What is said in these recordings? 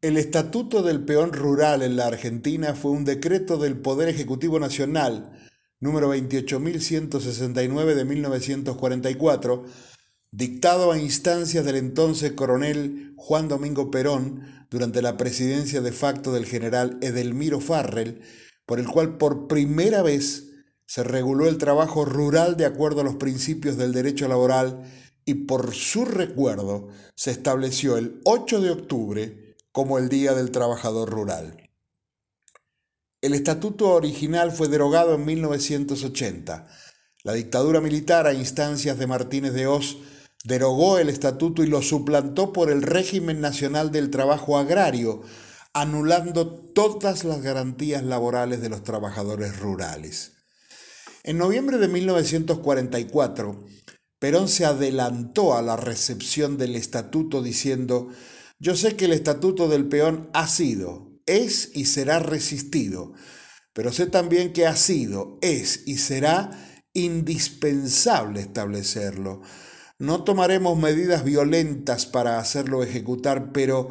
El Estatuto del Peón Rural en la Argentina fue un decreto del Poder Ejecutivo Nacional número 28.169 de 1944, dictado a instancias del entonces coronel Juan Domingo Perón durante la presidencia de facto del general Edelmiro Farrell, por el cual por primera vez se reguló el trabajo rural de acuerdo a los principios del derecho laboral y por su recuerdo se estableció el 8 de octubre como el Día del Trabajador Rural. El estatuto original fue derogado en 1980. La dictadura militar, a instancias de Martínez de Oz, derogó el estatuto y lo suplantó por el régimen nacional del trabajo agrario, anulando todas las garantías laborales de los trabajadores rurales. En noviembre de 1944, Perón se adelantó a la recepción del estatuto diciendo yo sé que el estatuto del peón ha sido, es y será resistido, pero sé también que ha sido, es y será indispensable establecerlo. No tomaremos medidas violentas para hacerlo ejecutar, pero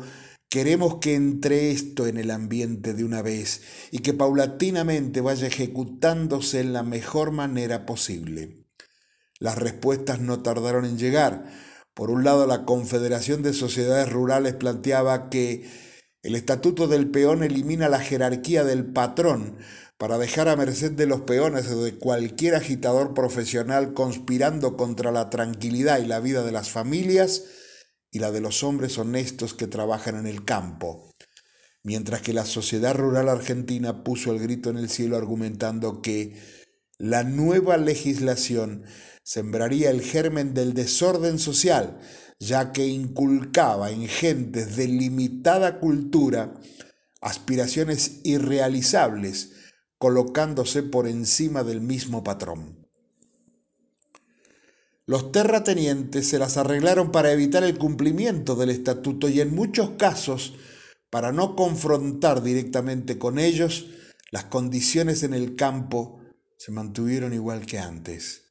queremos que entre esto en el ambiente de una vez y que paulatinamente vaya ejecutándose en la mejor manera posible. Las respuestas no tardaron en llegar por un lado, la Confederación de Sociedades Rurales planteaba que el Estatuto del Peón elimina la jerarquía del patrón para dejar a merced de los peones o de cualquier agitador profesional conspirando contra la tranquilidad y la vida de las familias y la de los hombres honestos que trabajan en el campo. Mientras que la sociedad rural argentina puso el grito en el cielo argumentando que la nueva legislación sembraría el germen del desorden social, ya que inculcaba en gentes de limitada cultura aspiraciones irrealizables, colocándose por encima del mismo patrón. Los terratenientes se las arreglaron para evitar el cumplimiento del estatuto y en muchos casos, para no confrontar directamente con ellos, las condiciones en el campo se mantuvieron igual que antes.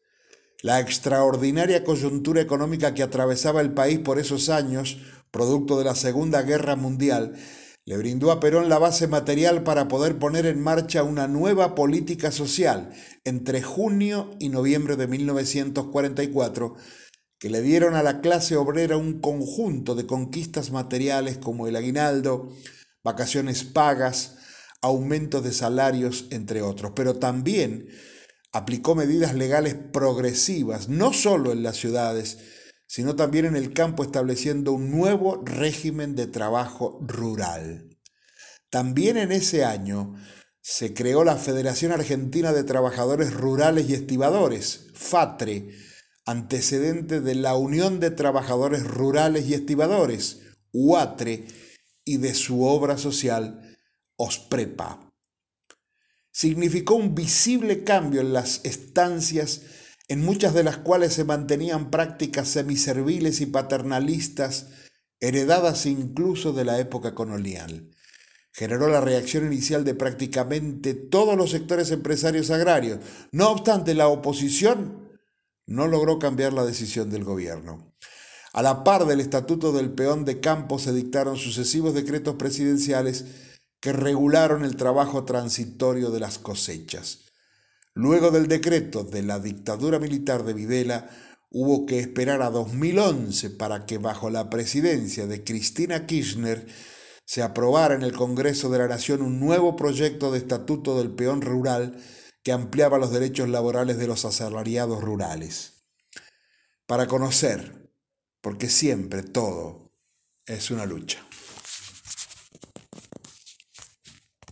La extraordinaria coyuntura económica que atravesaba el país por esos años, producto de la Segunda Guerra Mundial, le brindó a Perón la base material para poder poner en marcha una nueva política social entre junio y noviembre de 1944, que le dieron a la clase obrera un conjunto de conquistas materiales como el aguinaldo, vacaciones pagas, aumentos de salarios, entre otros, pero también aplicó medidas legales progresivas, no solo en las ciudades, sino también en el campo, estableciendo un nuevo régimen de trabajo rural. También en ese año se creó la Federación Argentina de Trabajadores Rurales y Estibadores, FATRE, antecedente de la Unión de Trabajadores Rurales y Estibadores, UATRE, y de su obra social, OSPREPA significó un visible cambio en las estancias, en muchas de las cuales se mantenían prácticas semiserviles y paternalistas, heredadas incluso de la época colonial. Generó la reacción inicial de prácticamente todos los sectores empresarios agrarios. No obstante, la oposición no logró cambiar la decisión del gobierno. A la par del Estatuto del Peón de Campo se dictaron sucesivos decretos presidenciales que regularon el trabajo transitorio de las cosechas. Luego del decreto de la dictadura militar de Videla, hubo que esperar a 2011 para que bajo la presidencia de Cristina Kirchner se aprobara en el Congreso de la Nación un nuevo proyecto de estatuto del peón rural que ampliaba los derechos laborales de los asalariados rurales. Para conocer, porque siempre todo es una lucha.